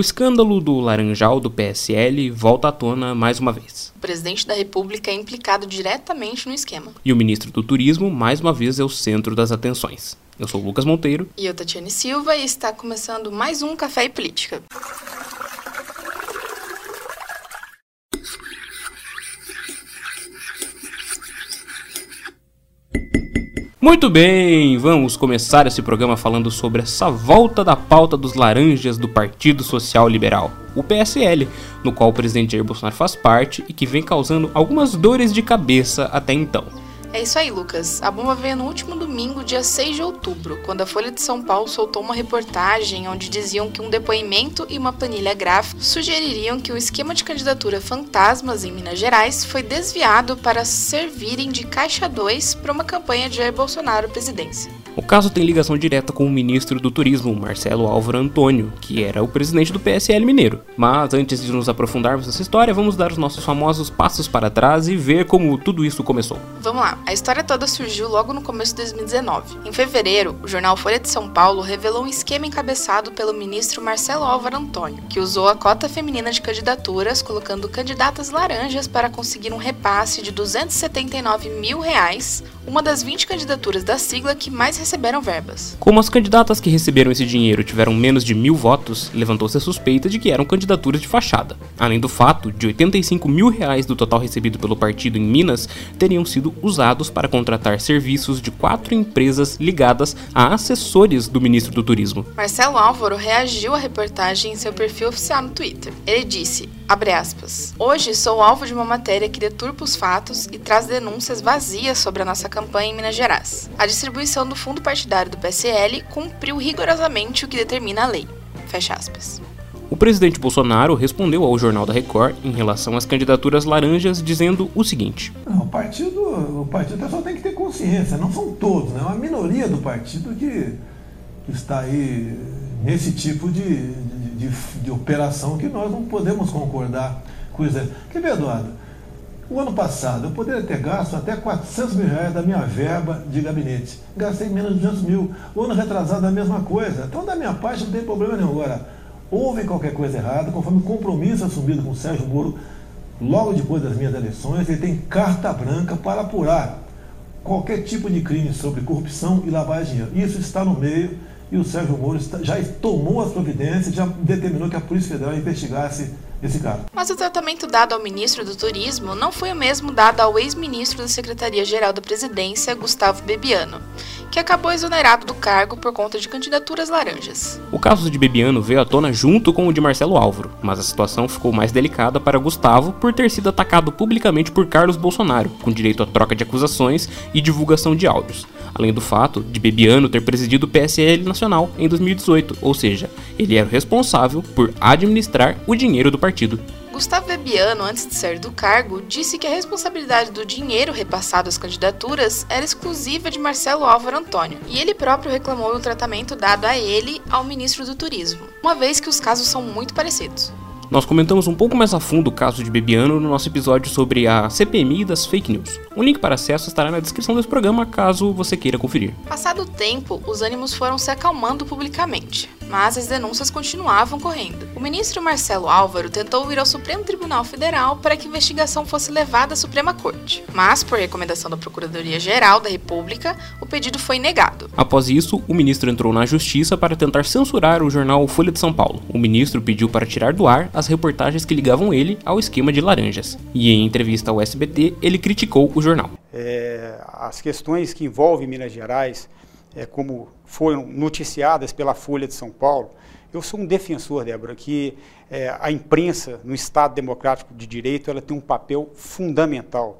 O escândalo do Laranjal do PSL volta à tona mais uma vez. O presidente da República é implicado diretamente no esquema. E o ministro do Turismo, mais uma vez, é o centro das atenções. Eu sou o Lucas Monteiro. E eu, Tatiane Silva, e está começando mais um Café e Política. Muito bem, vamos começar esse programa falando sobre essa volta da pauta dos laranjas do Partido Social Liberal, o PSL, no qual o presidente Jair Bolsonaro faz parte e que vem causando algumas dores de cabeça até então. É isso aí, Lucas. A bomba veio no último domingo, dia 6 de outubro, quando a Folha de São Paulo soltou uma reportagem onde diziam que um depoimento e uma planilha gráfica sugeririam que o esquema de candidatura fantasmas em Minas Gerais foi desviado para servirem de caixa 2 para uma campanha de Jair Bolsonaro presidência. O caso tem ligação direta com o ministro do Turismo, Marcelo Álvaro Antônio, que era o presidente do PSL Mineiro. Mas antes de nos aprofundarmos nessa história, vamos dar os nossos famosos passos para trás e ver como tudo isso começou. Vamos lá, a história toda surgiu logo no começo de 2019. Em fevereiro, o jornal Folha de São Paulo revelou um esquema encabeçado pelo ministro Marcelo Álvaro Antônio, que usou a cota feminina de candidaturas, colocando candidatas laranjas para conseguir um repasse de 279 mil reais, uma das 20 candidaturas da sigla que mais receberam verbas. Como as candidatas que receberam esse dinheiro tiveram menos de mil votos, levantou-se a suspeita de que eram candidaturas de fachada. Além do fato de 85 mil reais do total recebido pelo partido em Minas teriam sido usados para contratar serviços de quatro empresas ligadas a assessores do ministro do Turismo. Marcelo Álvaro reagiu à reportagem em seu perfil oficial no Twitter. Ele disse: Abre aspas. Hoje sou alvo de uma matéria que deturpa os fatos e traz denúncias vazias sobre a nossa campanha em Minas Gerais. A distribuição do fundo partidário do PSL cumpriu rigorosamente o que determina a lei. Fecha aspas. O presidente Bolsonaro respondeu ao Jornal da Record em relação às candidaturas laranjas, dizendo o seguinte: não, o partido, o partido só tem que ter consciência, não são todos, né? é uma minoria do partido que, que está aí nesse tipo de, de, de, operação que nós não podemos concordar com isso. Quer ver, Eduardo? O ano passado eu poderia ter gasto até 400 mil reais da minha verba de gabinete. Gastei menos de 200 mil. O ano retrasado a mesma coisa. Então, da minha parte, não tem problema nenhum. Agora, houve qualquer coisa errada, conforme o compromisso assumido com o Sérgio Moro logo depois das minhas eleições, ele tem carta branca para apurar qualquer tipo de crime sobre corrupção e lavagem de dinheiro. Isso está no meio e o Sérgio Moro já tomou as providências, já determinou que a Polícia Federal investigasse esse caso. Mas o tratamento dado ao ministro do Turismo não foi o mesmo dado ao ex-ministro da Secretaria-Geral da Presidência, Gustavo Bebiano, que acabou exonerado do cargo por conta de candidaturas laranjas. O caso de Bebiano veio à tona junto com o de Marcelo Álvaro, mas a situação ficou mais delicada para Gustavo por ter sido atacado publicamente por Carlos Bolsonaro, com direito à troca de acusações e divulgação de áudios além do fato de Bebiano ter presidido o PSL Nacional em 2018, ou seja, ele era o responsável por administrar o dinheiro do partido. Gustavo Bebiano, antes de sair do cargo, disse que a responsabilidade do dinheiro repassado às candidaturas era exclusiva de Marcelo Álvaro Antônio, e ele próprio reclamou o tratamento dado a ele ao ministro do Turismo, uma vez que os casos são muito parecidos. Nós comentamos um pouco mais a fundo o caso de Bebiano no nosso episódio sobre a CPMI das fake news. Um link para acesso estará na descrição desse programa caso você queira conferir. Passado o tempo, os ânimos foram se acalmando publicamente mas as denúncias continuavam correndo. O ministro Marcelo Álvaro tentou ir ao Supremo Tribunal Federal para que a investigação fosse levada à Suprema Corte, mas, por recomendação da Procuradoria-Geral da República, o pedido foi negado. Após isso, o ministro entrou na Justiça para tentar censurar o jornal Folha de São Paulo. O ministro pediu para tirar do ar as reportagens que ligavam ele ao esquema de laranjas. E em entrevista ao SBT, ele criticou o jornal. É, as questões que envolvem Minas Gerais é, como foram noticiadas pela Folha de São Paulo, eu sou um defensor, Débora, que é, a imprensa no Estado Democrático de Direito ela tem um papel fundamental.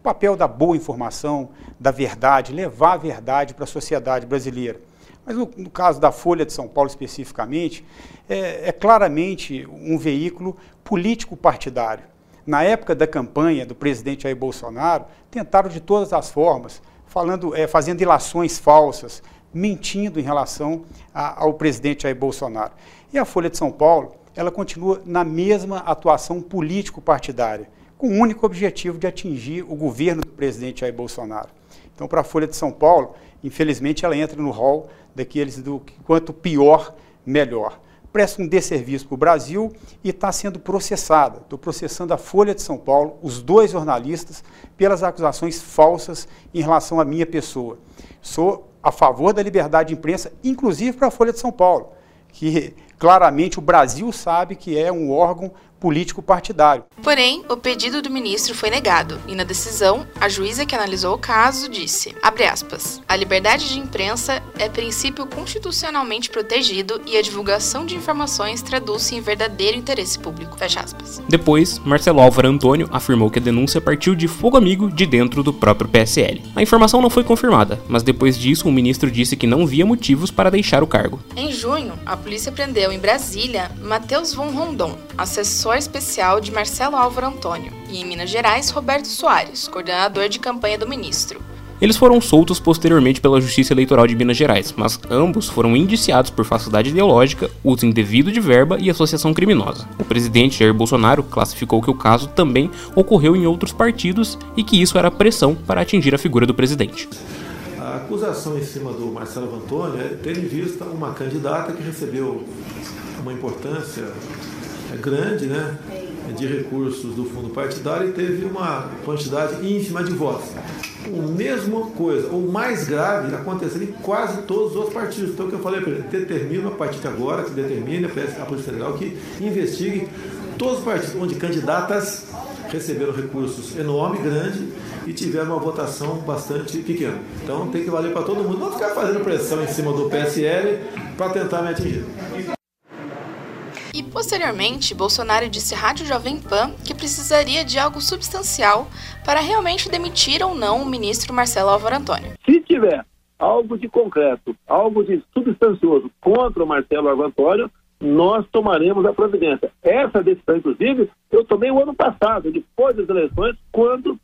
O papel da boa informação, da verdade, levar a verdade para a sociedade brasileira. Mas no, no, caso da Folha de São Paulo especificamente, é, é claramente um veículo político-partidário. Na época da campanha do presidente Jair Bolsonaro, tentaram de todas as formas falando, é, fazendo ilações falsas, mentindo em relação a, ao presidente Jair Bolsonaro. E a Folha de São Paulo, ela continua na mesma atuação político-partidária, com o único objetivo de atingir o governo do presidente Jair Bolsonaro. Então, para a Folha de São Paulo, infelizmente, ela entra no rol daqueles do quanto pior, melhor. presta um desserviço para o Brasil e está sendo processada. Estou processando a Folha de São Paulo, os dois jornalistas, pelas acusações falsas em relação à minha pessoa. Sou a favor da liberdade de imprensa, inclusive para a Folha de São Paulo, que claramente o Brasil sabe que é um órgão político partidário. Porém, o pedido do ministro foi negado e na decisão, a juíza que analisou o caso disse, aspas, a liberdade de imprensa é princípio constitucionalmente protegido e a divulgação de informações traduz-se em verdadeiro interesse público, fecha aspas. Depois, Marcelo Álvaro Antônio afirmou que a denúncia partiu de fogo amigo de dentro do próprio PSL. A informação não foi confirmada, mas depois disso o ministro disse que não via motivos para deixar o cargo. Em junho, a polícia prendeu em Brasília Matheus von Rondon, assessor assessor especial de Marcelo Álvaro Antônio, e em Minas Gerais, Roberto Soares, coordenador de campanha do ministro. Eles foram soltos posteriormente pela Justiça Eleitoral de Minas Gerais, mas ambos foram indiciados por falsidade ideológica, uso indevido de verba e associação criminosa. O presidente Jair Bolsonaro classificou que o caso também ocorreu em outros partidos e que isso era pressão para atingir a figura do presidente. A acusação em cima do Marcelo Antônio é ter em vista uma candidata que recebeu uma importância é grande né, de recursos do fundo partidário e teve uma quantidade ínfima de votos. O mesma coisa, ou mais grave, aconteceu em quase todos os partidos. Então, o que eu falei para ele, determina a partir de agora, que determine a Polícia Federal que investigue todos os partidos onde candidatas receberam recursos enorme, grande e tiveram uma votação bastante pequena. Então tem que valer para todo mundo. Não ficar fazendo pressão em cima do PSL para tentar me atingir. E posteriormente, Bolsonaro disse à Rádio Jovem Pan que precisaria de algo substancial para realmente demitir ou não o ministro Marcelo Álvaro Antônio. Se tiver algo de concreto, algo de substancioso contra o Marcelo Álvaro Antônio, nós tomaremos a providência. Essa decisão, inclusive, eu tomei o ano passado, depois das eleições, quando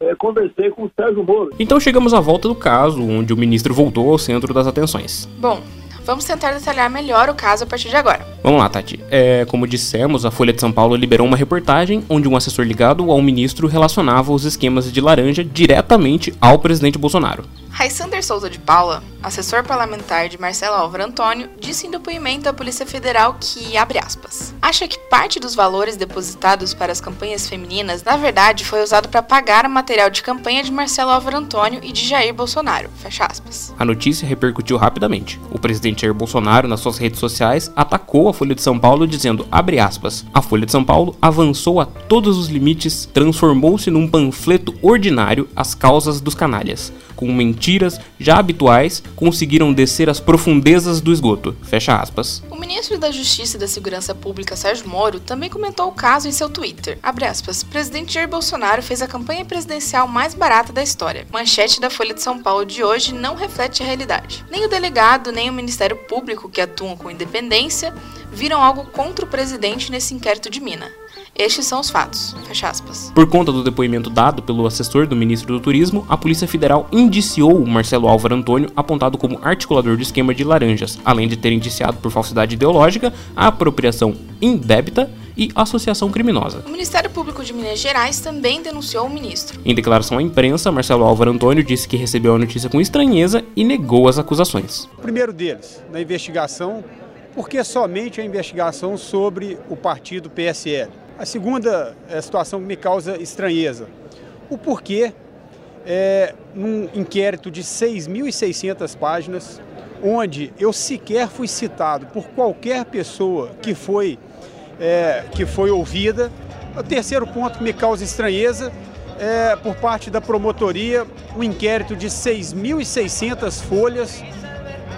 é, conversei com o Sérgio Moro. Então chegamos à volta do caso, onde o ministro voltou ao centro das atenções. Bom, Vamos tentar detalhar melhor o caso a partir de agora. Vamos lá, Tati. É, como dissemos, a Folha de São Paulo liberou uma reportagem onde um assessor ligado ao ministro relacionava os esquemas de laranja diretamente ao presidente Bolsonaro. Raissander Souza de Paula, assessor parlamentar de Marcelo Álvaro Antônio, disse em depoimento à Polícia Federal que, abre aspas, acha que parte dos valores depositados para as campanhas femininas, na verdade, foi usado para pagar o material de campanha de Marcelo Álvaro Antônio e de Jair Bolsonaro, fecha aspas. A notícia repercutiu rapidamente. O presidente Jair Bolsonaro, nas suas redes sociais, atacou a Folha de São Paulo dizendo, abre aspas, a Folha de São Paulo avançou a todos os limites, transformou-se num panfleto ordinário às causas dos canalhas com mentiras já habituais, conseguiram descer às profundezas do esgoto. Fecha aspas. O ministro da Justiça e da Segurança Pública, Sérgio Moro, também comentou o caso em seu Twitter. Abre aspas. Presidente Jair Bolsonaro fez a campanha presidencial mais barata da história. Manchete da Folha de São Paulo de hoje não reflete a realidade. Nem o delegado, nem o Ministério Público, que atuam com independência, viram algo contra o presidente nesse inquérito de Mina. Estes são os fatos. Fecha aspas. Por conta do depoimento dado pelo assessor do ministro do Turismo, a Polícia Federal indiciou o Marcelo Álvaro Antônio, apontado como articulador do esquema de laranjas, além de ter indiciado por falsidade ideológica, apropriação indébita e associação criminosa. O Ministério Público de Minas Gerais também denunciou o ministro. Em declaração à imprensa, Marcelo Álvaro Antônio disse que recebeu a notícia com estranheza e negou as acusações. O primeiro deles, na investigação, porque somente a investigação sobre o partido PSL. A segunda é, situação que me causa estranheza, o porquê, é, num inquérito de 6.600 páginas, onde eu sequer fui citado por qualquer pessoa que foi, é, que foi ouvida. O terceiro ponto que me causa estranheza é, por parte da promotoria, um inquérito de 6.600 folhas.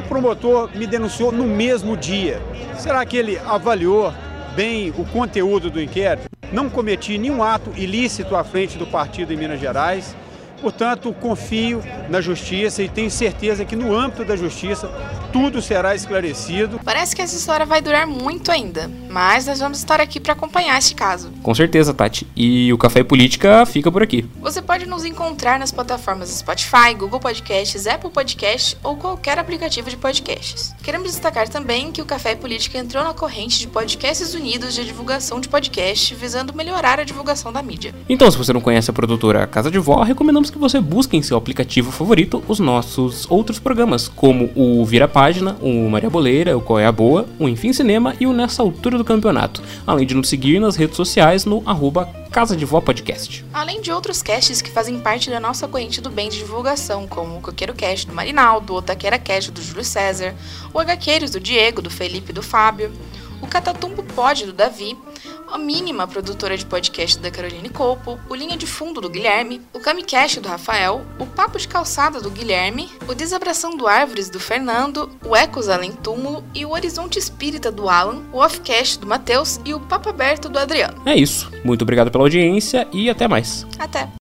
O promotor me denunciou no mesmo dia. Será que ele avaliou bem o conteúdo do inquérito. Não cometi nenhum ato ilícito à frente do partido em Minas Gerais. Portanto, confio na justiça e tenho certeza que no âmbito da justiça tudo será esclarecido. Parece que essa história vai durar muito ainda, mas nós vamos estar aqui para acompanhar este caso. Com certeza, Tati. E o Café Política fica por aqui. Você pode nos encontrar nas plataformas Spotify, Google Podcasts, Apple Podcasts ou qualquer aplicativo de podcasts. Queremos destacar também que o Café Política entrou na corrente de Podcasts Unidos de divulgação de podcast, visando melhorar a divulgação da mídia. Então, se você não conhece a produtora Casa de Vó, recomendamos que você busque em seu aplicativo favorito os nossos outros programas, como o Vira Página, o Maria Boleira, o Qual é a Boa, o Enfim Cinema e o Nessa Altura do Campeonato, além de nos seguir nas redes sociais no arroba Casa de Vó Podcast. Além de outros casts que fazem parte da nossa corrente do bem de divulgação, como o Coqueiro Cast do Marinaldo, o Taquera Cast do Júlio César, o HQueiros do Diego, do Felipe e do Fábio, o Catatumbo Pod do Davi, a Mínima, produtora de podcast da Caroline Colpo, o Linha de Fundo do Guilherme, o Camicast do Rafael, o Papo de Calçada do Guilherme, o Desabraçando Árvores do Fernando, o Ecos Além Túmulo e o Horizonte Espírita do Alan, o Offcast do Matheus e o Papo Aberto do Adriano. É isso. Muito obrigado pela audiência e até mais. Até!